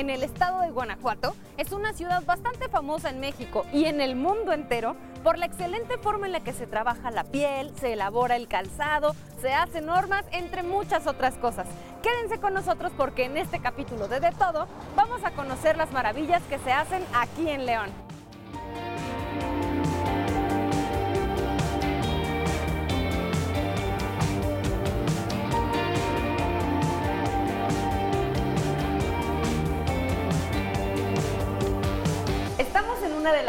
En el estado de Guanajuato, es una ciudad bastante famosa en México y en el mundo entero por la excelente forma en la que se trabaja la piel, se elabora el calzado, se hacen normas, entre muchas otras cosas. Quédense con nosotros porque en este capítulo de De Todo vamos a conocer las maravillas que se hacen aquí en León.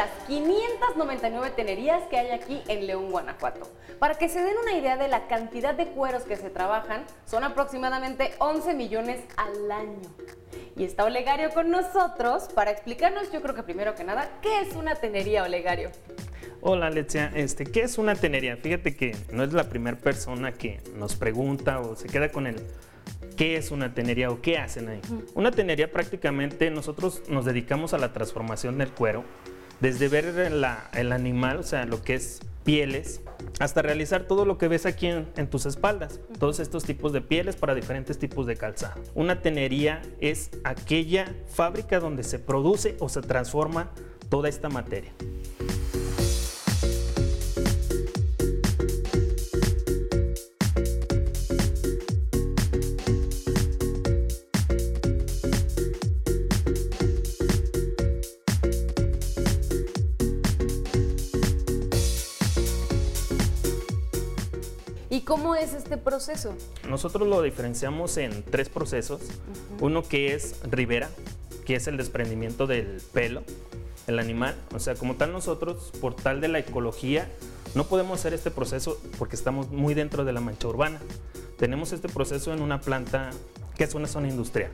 Las 599 tenerías que hay aquí en León, Guanajuato. Para que se den una idea de la cantidad de cueros que se trabajan, son aproximadamente 11 millones al año. Y está Olegario con nosotros para explicarnos, yo creo que primero que nada, ¿qué es una tenería, Olegario? Hola Alexia, este, ¿qué es una tenería? Fíjate que no es la primera persona que nos pregunta o se queda con el qué es una tenería o qué hacen ahí. Una tenería prácticamente nosotros nos dedicamos a la transformación del cuero, desde ver la- el animal, o sea, lo que es pieles, hasta realizar todo lo que ves aquí en, en tus espaldas, todos estos tipos de pieles para diferentes tipos de calzado. Una tenería es aquella fábrica donde se produce o se transforma toda esta materia. ¿Y cómo es este proceso? Nosotros lo diferenciamos en tres procesos. Uno que es ribera, que es el desprendimiento del pelo, el animal. O sea, como tal nosotros, por tal de la ecología, no podemos hacer este proceso porque estamos muy dentro de la mancha urbana. Tenemos este proceso en una planta que es una zona industrial.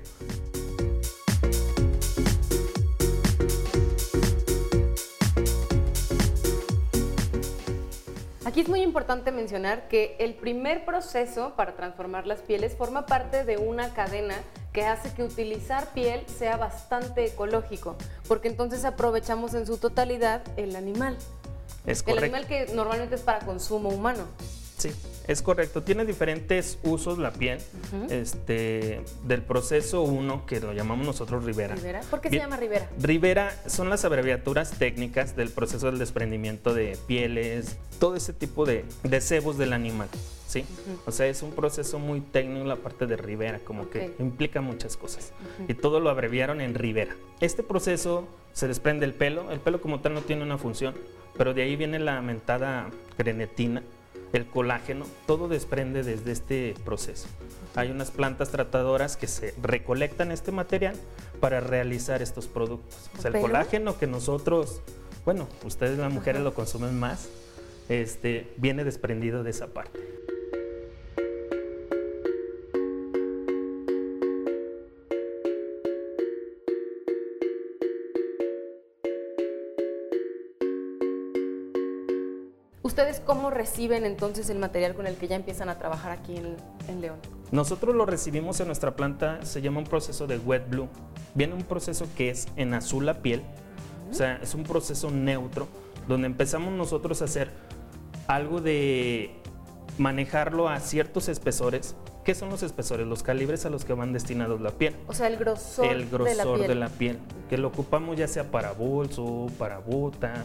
Aquí es muy importante mencionar que el primer proceso para transformar las pieles forma parte de una cadena que hace que utilizar piel sea bastante ecológico, porque entonces aprovechamos en su totalidad el animal. Es El correcto. animal que normalmente es para consumo humano. Sí, es correcto. Tiene diferentes usos la piel. este, del proceso 1, que lo llamamos nosotros ribera. ¿Rivera? ¿Por qué se llama Rivera? Ribera son las abreviaturas técnicas del proceso del desprendimiento de pieles, todo ese tipo de, de sebos del animal. ¿sí? O sea, es un proceso muy técnico la parte de Ribera, como que implica muchas cosas. Y todo lo abreviaron en Ribera. Este proceso se desprende el pelo, el pelo como tal no tiene una función, pero de ahí viene la mentada grenetina, el colágeno, todo desprende desde este proceso. Hay unas plantas tratadoras que se recolectan este material para realizar estos productos. O sea, el colágeno que nosotros, bueno, ustedes las mujeres lo consumen más, este, viene desprendido de esa parte. Reciben entonces el material con el que ya empiezan a trabajar aquí en, en León? Nosotros lo recibimos en nuestra planta, se llama un proceso de wet blue. Viene un proceso que es en azul la piel, o sea, es un proceso neutro, donde empezamos nosotros a hacer algo de manejarlo a ciertos espesores. ¿Qué son los espesores? Los calibres a los que van destinados la piel. O sea, el grosor, El grosor de de la la, piel. piel, que lo ocupamos ya sea para bolso, para bota,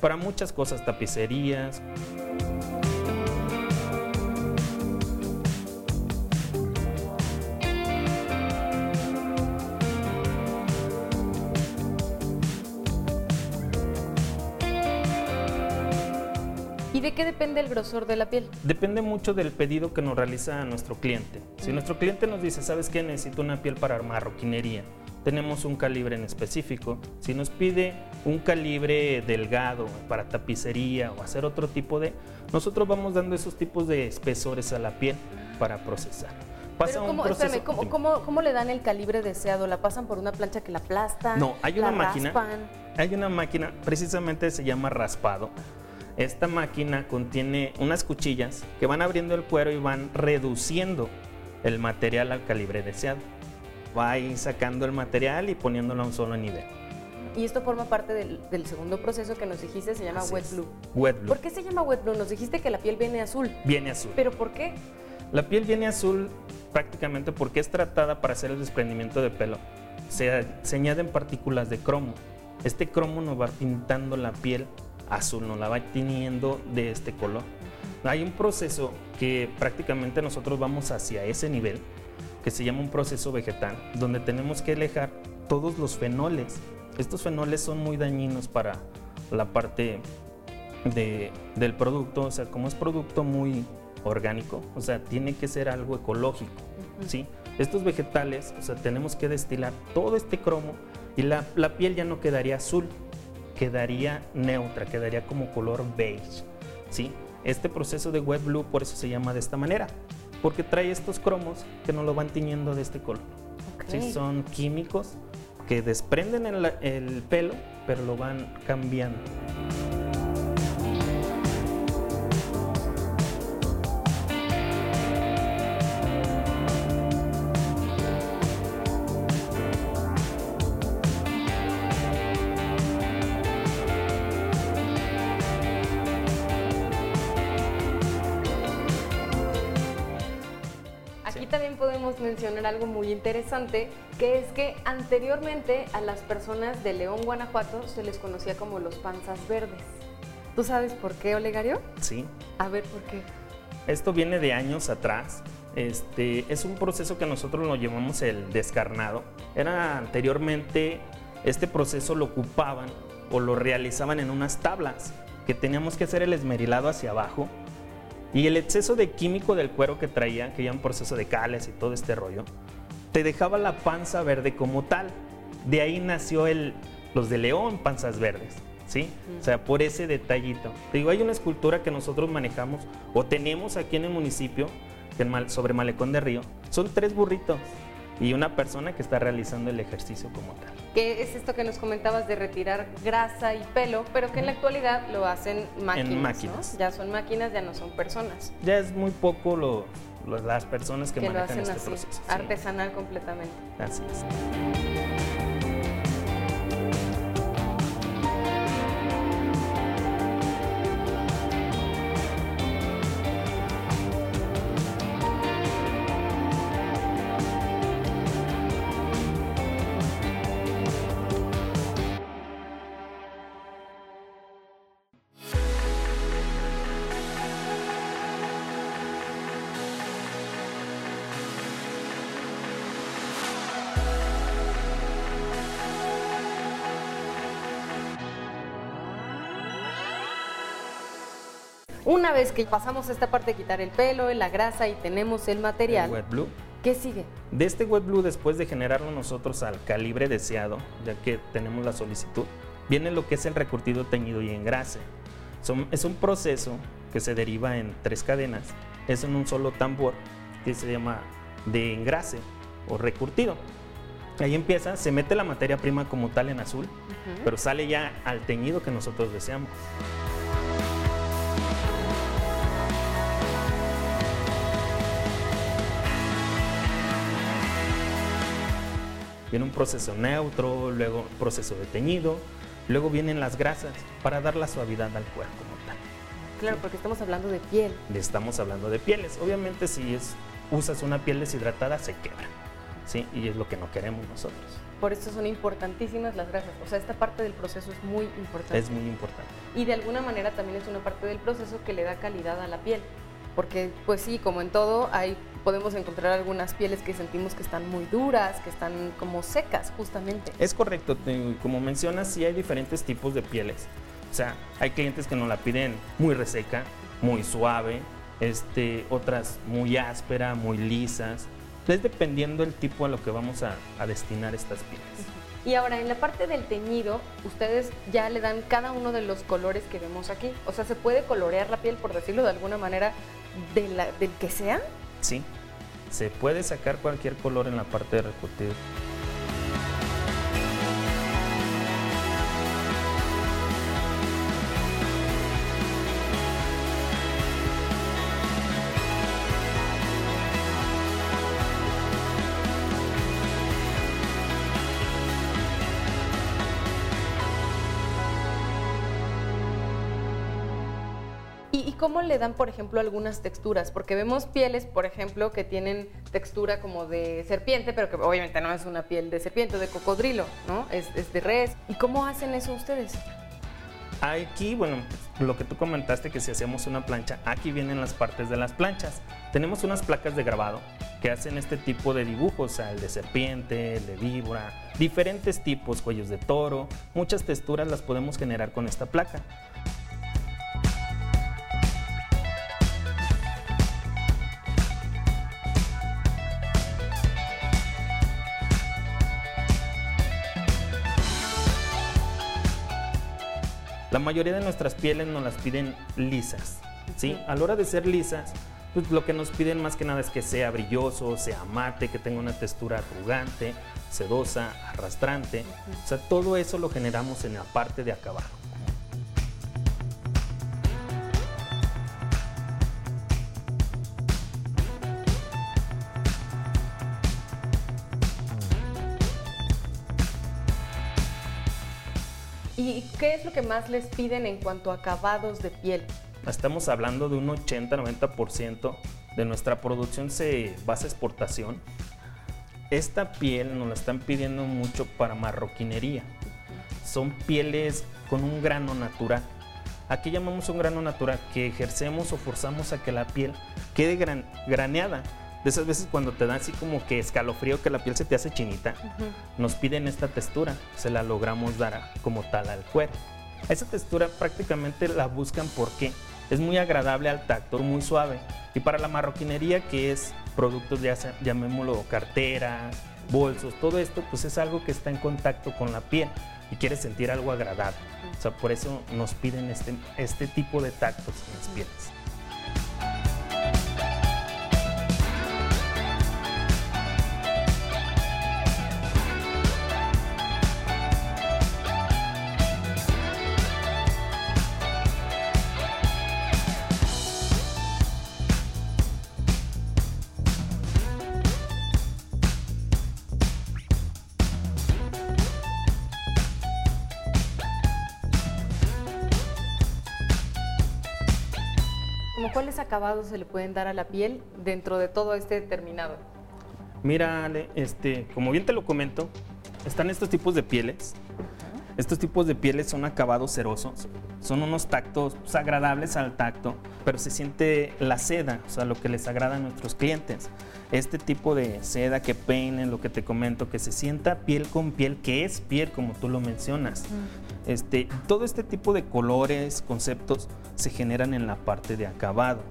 para muchas cosas, tapicerías. ¿Y de qué depende el grosor de la piel? Depende mucho del pedido que nos realiza nuestro cliente. Si nuestro cliente nos dice, ¿sabes qué? Necesito una piel para marroquinería. Tenemos un calibre en específico. Si nos pide un calibre delgado para tapicería o hacer otro tipo de... Nosotros vamos dando esos tipos de espesores a la piel para procesar. Pasa Pero un ¿cómo, proceso- espérame, ¿cómo, cómo- cómo le dan el calibre deseado? ¿La pasan por una plancha que la aplasta? No, hay una la máquina. raspan? Hay una máquina, precisamente se llama raspado. Esta máquina contiene unas cuchillas que van abriendo el cuero y van reduciendo el material al calibre deseado. Va ahí sacando el material y poniéndolo a un solo nivel. Y esto forma parte del, del segundo proceso que nos dijiste, se llama Así wet es. blue. Wet blue. ¿Por qué se llama wet blue? Nos dijiste que la piel viene azul. Viene azul. ¿Pero por qué? La piel viene azul prácticamente porque es tratada para hacer el desprendimiento de pelo se, se añaden partículas de cromo. Este cromo nos va pintando la piel azul, nos la va teniendo de este color. Hay un proceso que prácticamente nosotros vamos hacia ese nivel, que se llama un proceso vegetal, donde tenemos que alejar todos los fenoles. Estos fenoles son muy dañinos para la parte de, del producto, o sea, como es producto muy orgánico, o sea, tiene que ser algo ecológico, ¿sí? Estos vegetales, o sea, tenemos que destilar todo este cromo y la, la piel ya no quedaría azul, quedaría neutra, quedaría como color beige, ¿sí? Este proceso de wet blue por eso se llama de esta manera, porque trae estos cromos que nos lo van tiñendo de este color. ¿sí? Son químicos que desprenden el, el pelo, pero lo van cambiando. Podemos mencionar algo muy interesante, que es que anteriormente a las personas de León, Guanajuato, se les conocía como los panzas verdes. ¿Tú sabes por qué, Olegario? Sí. A ver, ¿por qué? Esto viene de años atrás. Este, es un proceso que nosotros lo llamamos el descarnado. Era anteriormente, este proceso lo ocupaban o lo realizaban en unas tablas, que teníamos que hacer el esmerilado hacia abajo. Y el exceso de químico del cuero que traía, que un proceso de cales y todo este rollo, te dejaba la panza verde como tal. De ahí nació el, los de León, panzas verdes. ¿Sí? O sea, por ese detallito. Te digo, hay una escultura que nosotros manejamos o tenemos aquí en el municipio, sobre Malecón de Río. Son tres burritos y una persona que está realizando el ejercicio como tal. Que es esto que nos comentabas de retirar grasa y pelo, pero que en la actualidad lo hacen máquinas. ¿no? máquinas. Ya son máquinas, ya no son personas. Ya es muy poco lo- lo- las personas que, Que, lo manejan hacen este así, proceso. sí. artesanal completamente. Así es. Una vez que pasamos esta parte de quitar el pelo, la grasa y tenemos el material, El wet blue. ¿qué sigue? De este wet blue, después de generarlo nosotros al calibre deseado, ya que tenemos la solicitud, viene lo que es el recurtido teñido y engrase. Son- es un proceso que se deriva en tres cadenas. Es en un solo tambor que se llama de engrase o recurtido. Ahí empieza, se mete la materia prima como tal en azul, pero sale ya al teñido que nosotros deseamos. Viene un proceso neutro, luego proceso de teñido, luego vienen las grasas para dar la suavidad al cuerpo como tal. Claro, porque estamos hablando de piel. Estamos hablando de pieles. Obviamente si es, usas una piel deshidratada se quebra, ¿sí? Y es lo que no queremos nosotros. Por eso son importantísimas las grasas. O sea, esta parte del proceso es muy importante. Es muy importante. Y de alguna manera también es una parte del proceso que le da calidad a la piel. Porque, pues sí, como en todo, hay, podemos encontrar algunas pieles que sentimos que están muy duras, que están como secas, justamente. Es correcto, como mencionas, sí hay diferentes tipos de pieles. O sea, hay clientes que nos la piden muy reseca, muy suave, este, otras muy áspera, muy lisas. Es dependiendo el tipo a lo que vamos a, a destinar estas pieles. Y ahora, en la parte del teñido, ustedes ya le dan cada uno de los colores que vemos aquí. O sea, ¿se puede colorear la piel, por decirlo de alguna manera, del que sea? Sí, se puede sacar cualquier color en la parte de recurtido. Cómo le dan, por ejemplo, algunas texturas? Porque vemos pieles, por ejemplo, que tienen textura como de serpiente, pero que obviamente no es una piel de serpiente de cocodrilo, ¿no? Es, de res. ¿Y cómo hacen eso ustedes? Aquí, bueno, lo que tú comentaste que si hacemos una plancha, aquí vienen las partes de las planchas. Tenemos unas placas de grabado que hacen este tipo de dibujos, el de serpiente, el de víbora, diferentes tipos, cuellos de toro, muchas texturas las podemos generar con esta placa. Mayoría de nuestras pieles nos las piden lisas, ¿sí? A la hora de ser lisas, pues lo que nos piden más que nada es que sea brilloso, sea mate, que tenga una textura arrugante, sedosa, arrastrante. O sea, todo eso lo generamos en la parte de acabado. ¿Y qué es lo que más les piden en cuanto a acabados de piel? Estamos hablando de un 80-90% de nuestra producción se basa en exportación. Esta piel nos la están pidiendo mucho para marroquinería. Son pieles con un grano natural. Aquí llamamos un grano natural que ejercemos o forzamos a que la piel quede graneada de esas veces cuando te da así como que escalofrío, que la piel se te hace chinita, nos piden esta textura, se la logramos dar como tal al cuero. Esa textura prácticamente la buscan porque es muy agradable al tacto, muy suave. Y para la marroquinería, que es productos, ya llamémoslo carteras, bolsos, todo esto, pues es algo que está en contacto con la piel y quiere sentir algo agradable. O sea, por eso nos piden este, este tipo de tactos en las pieles. Acabados se le pueden dar a la piel dentro de todo este terminado? Mira, este, como bien te lo comento, están estos tipos de pieles. Estos tipos de pieles son acabados cerosos, son unos tactos pues, agradables al tacto, pero se siente la seda, o sea, lo que les agrada a nuestros clientes. Este tipo de seda que peinen, lo que te comento, que se sienta piel con piel, que es piel como tú lo mencionas. Este, todo este tipo de colores, conceptos, se generan en la parte de acabado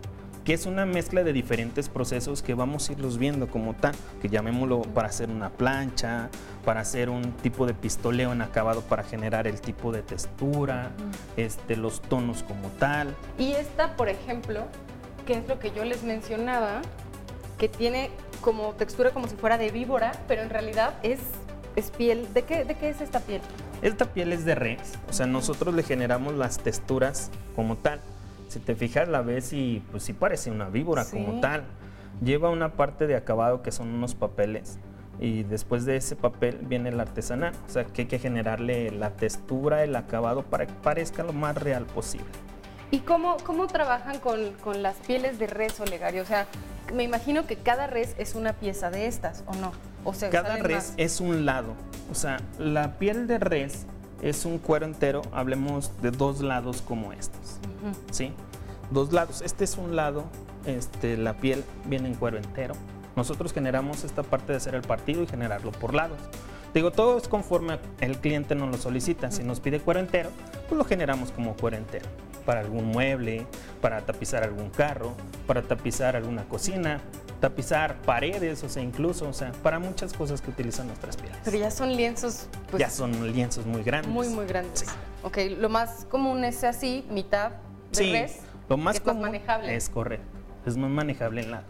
que es una mezcla de diferentes procesos que vamos a irlos viendo como tal, que llamémoslo para hacer una plancha, para hacer un tipo de pistoleo en acabado para generar el tipo de textura, este, los tonos como tal. Y esta, por ejemplo, que es lo que yo les mencionaba, que tiene como textura como si fuera de víbora, pero en realidad es, es piel. ¿De qué, ¿De qué es esta piel? Esta piel es de res, o sea, nosotros le generamos las texturas como tal. Si te fijas, la ves y pues sí parece una víbora como tal. Lleva una parte de acabado que son unos papeles y después de ese papel viene el artesanal, o sea que hay que generarle la textura, el acabado para que parezca lo más real posible. ¿Y cómo, cómo trabajan con, con las pieles de res, Olegario? O sea, me imagino que cada res es una pieza de estas, ¿o no? O sea, cada res es un lado. O sea, la piel de res es un cuero entero, hablemos de dos lados como estos. ¿Sí? Dos lados. Este es un lado, este, la piel viene en cuero entero. Nosotros generamos esta parte de hacer el partido y generarlo por lados. Digo, todo es conforme el cliente nos lo solicita. Si nos pide cuero entero, pues lo generamos como cuero entero. Para algún mueble, para tapizar algún carro, para tapizar alguna cocina, tapizar paredes, o sea, incluso, o sea, para muchas cosas que utilizan nuestras pieles. Pero ya son lienzos. Pues, ya son lienzos muy grandes. Muy, muy grandes. Sí. Ok, lo más común es así, mitad de sí, Lo más común es manejable. Es correcto. Es más manejable en lados.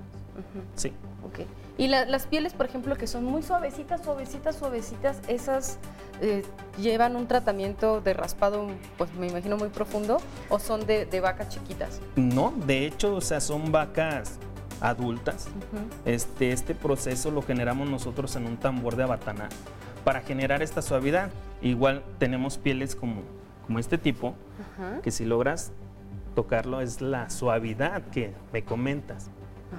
Sí. Ok. Y las pieles, por ejemplo, que son muy suavecitas, suavecitas, suavecitas, esas eh, llevan un tratamiento de raspado, pues me imagino muy profundo, o son de, vacas chiquitas. No, de hecho, o sea, son vacas adultas. este, este proceso lo generamos nosotros en un tambor de abatana para generar esta suavidad. Igual tenemos pieles como, como este tipo, que si logras tocarlo es la suavidad que me comentas.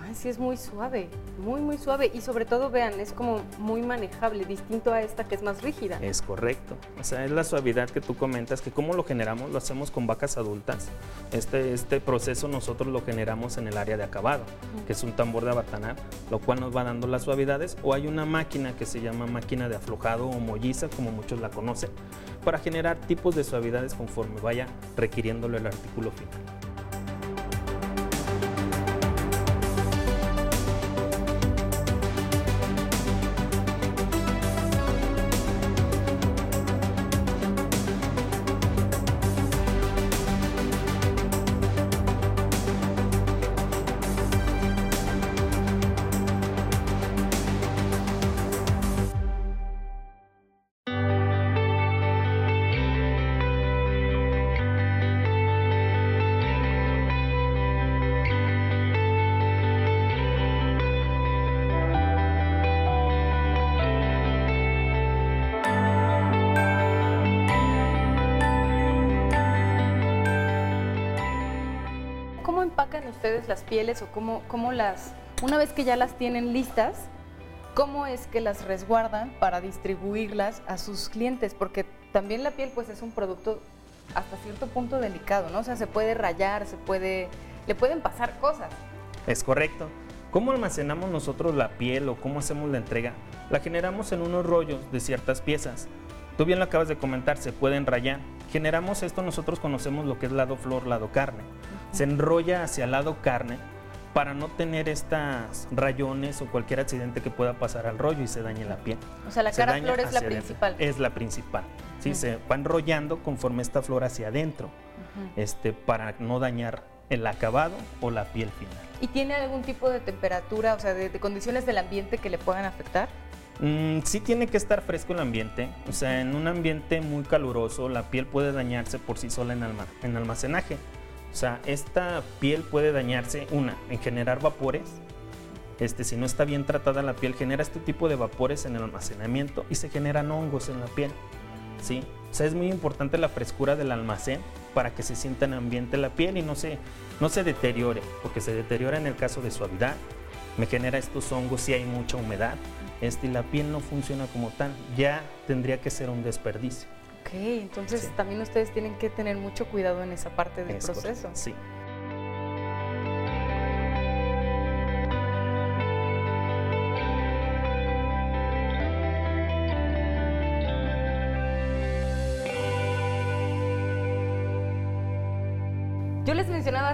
Ay, sí, es muy suave, muy, muy suave. Y sobre todo, vean, es como muy manejable, distinto a esta que es más rígida. Es correcto. O sea, es la suavidad que tú comentas, que cómo lo generamos, lo hacemos con vacas adultas. Este, este proceso nosotros lo generamos en el área de acabado, que es un tambor de abatanar, lo cual nos va dando las suavidades. O hay una máquina que se llama máquina de aflojado o molliza, como muchos la conocen, para generar tipos de suavidades conforme vaya requiriéndolo el artículo final. Ustedes las pieles o cómo, cómo las, una vez que ya las tienen listas, cómo es que las resguardan para distribuirlas a sus clientes? Porque también la piel pues es un producto hasta cierto punto delicado, ¿no? O sea, se puede rayar, se puede, le pueden pasar cosas. Es correcto. ¿Cómo almacenamos nosotros la piel o cómo hacemos la entrega? La generamos en unos rollos de ciertas piezas. Tú bien lo acabas de comentar, se pueden rayar. Generamos esto, nosotros conocemos lo que es lado flor, lado carne se enrolla hacia el lado carne para no tener estas rayones o cualquier accidente que pueda pasar al rollo y se dañe la piel. O sea, la cara flor es la principal. Es la principal. Sí, se va enrollando conforme esta flor hacia adentro, este, para no dañar el acabado o la piel final. ¿Y tiene algún tipo de temperatura, o sea, de, condiciones del ambiente que le puedan afectar? Mm, sí tiene que estar fresco el ambiente, o sea, en un ambiente muy caluroso la piel puede dañarse por sí sola en, en almacenaje. O sea, esta piel puede dañarse, una, en generar vapores. Este, si no está bien tratada la piel, genera este tipo de vapores en el almacenamiento y se generan hongos en la piel. ¿sí? O sea, es muy importante la frescura del almacén para que se sienta en ambiente la piel y no se, no se deteriore, porque se deteriora en el caso de suavidad, me genera estos hongos si hay mucha humedad, este, y la piel no funciona como tal, ya tendría que ser un desperdicio. Ok, entonces también ustedes tienen que tener mucho cuidado en esa parte del proceso. sí.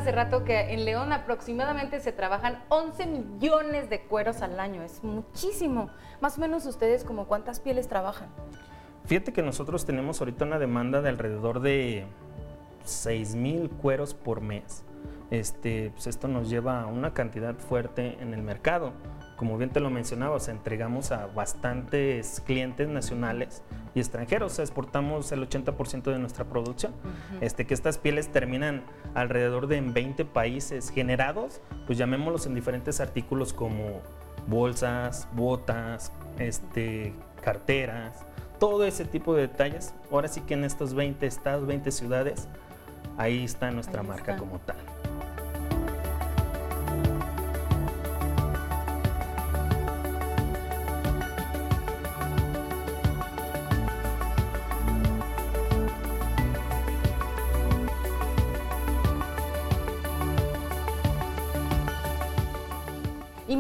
Hace rato que en León aproximadamente se trabajan 11 millones de cueros al año. Es muchísimo. Más o menos ustedes como cuántas pieles trabajan. Fíjate que nosotros tenemos ahorita una demanda de alrededor de 6 mil cueros por mes. Este, pues esto nos lleva a una cantidad fuerte en el mercado. Como bien te lo mencionaba, entregamos a bastantes clientes nacionales y extranjeros. exportamos el 80% de nuestra producción. este, que estas pieles terminan alrededor de 20 países generados, pues llamémoslos en diferentes artículos como bolsas, botas, este, carteras, todo ese tipo de detalles. Ahora sí que en estos 20 estados, 20 ciudades, ahí está nuestra marca como tal.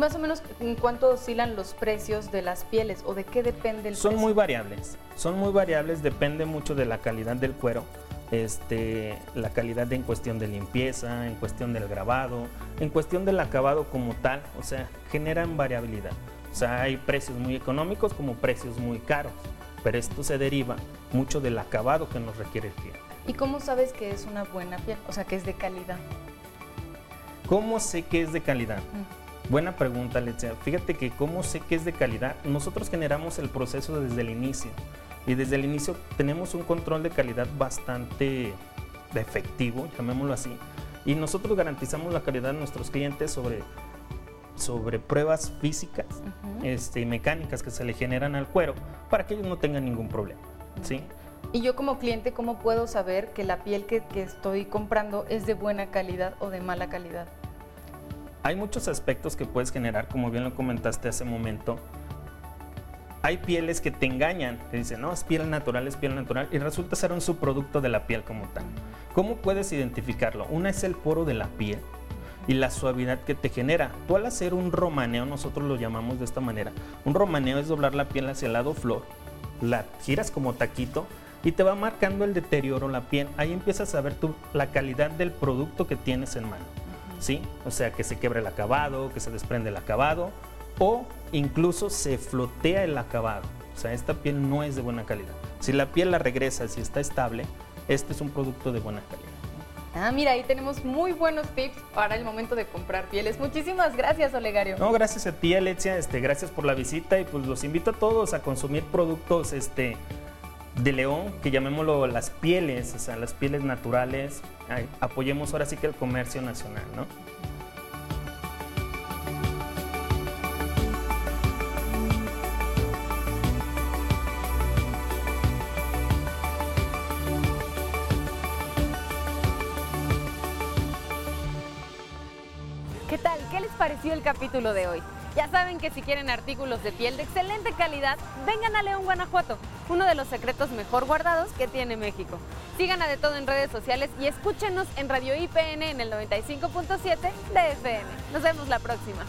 Más o menos en cuánto oscilan los precios de las pieles o de qué depende el Son muy variables, son muy variables, depende mucho de la calidad del cuero, este, la calidad en cuestión de limpieza, en cuestión del grabado, en cuestión del acabado como tal, o sea, generan variabilidad. O sea, hay precios muy económicos como precios muy caros, pero esto se deriva mucho del acabado que nos requiere el cliente. ¿Y cómo sabes que es una buena piel? O sea, que es de calidad. ¿Cómo sé que es de calidad? Mm. Buena pregunta, Letzia. Fíjate que cómo sé que es de calidad. Nosotros generamos el proceso desde el inicio y desde el inicio tenemos un control de calidad bastante efectivo, llamémoslo así. Y nosotros garantizamos la calidad de nuestros clientes sobre, sobre pruebas físicas este, y mecánicas que se le generan al cuero para que ellos no tengan ningún problema. ¿sí? Y yo como cliente, ¿cómo puedo saber que la piel que, que estoy comprando es de buena calidad o de mala calidad? Hay muchos aspectos que puedes generar, como bien lo comentaste hace momento. Hay pieles que te engañan, te dicen, no, es piel natural, es piel natural, y resulta ser un subproducto de la piel como tal. ¿Cómo puedes identificarlo? Una es el poro de la piel y la suavidad que te genera. Tú al hacer un romaneo, nosotros lo llamamos de esta manera, un romaneo es doblar la piel hacia el lado flor, la giras como taquito y te va marcando el deterioro la piel. Ahí empiezas a ver tú la calidad del producto que tienes en mano. ¿Sí? O sea, que se quebre el acabado, que se desprende el acabado o incluso se flotea el acabado. O sea, esta piel no es de buena calidad. Si la piel la regresa, si está estable, este es un producto de buena calidad. Ah, mira, ahí tenemos muy buenos tips para el momento de comprar pieles. Muchísimas gracias, Olegario. No, gracias a ti, Alexia. Este, gracias por la visita y pues los invito a todos a consumir productos este, de león, que llamémoslo las pieles, o sea, las pieles naturales. Apoyemos ahora sí que el comercio nacional, ¿no? ¿Qué tal? ¿Qué les pareció el capítulo de hoy? Ya saben que si quieren artículos de piel de excelente calidad, vengan a León, Guanajuato, uno de los secretos mejor guardados que tiene México. Sigan a De Todo en redes sociales y escúchenos en Radio IPN en el 95.7 de FM. Nos vemos la próxima.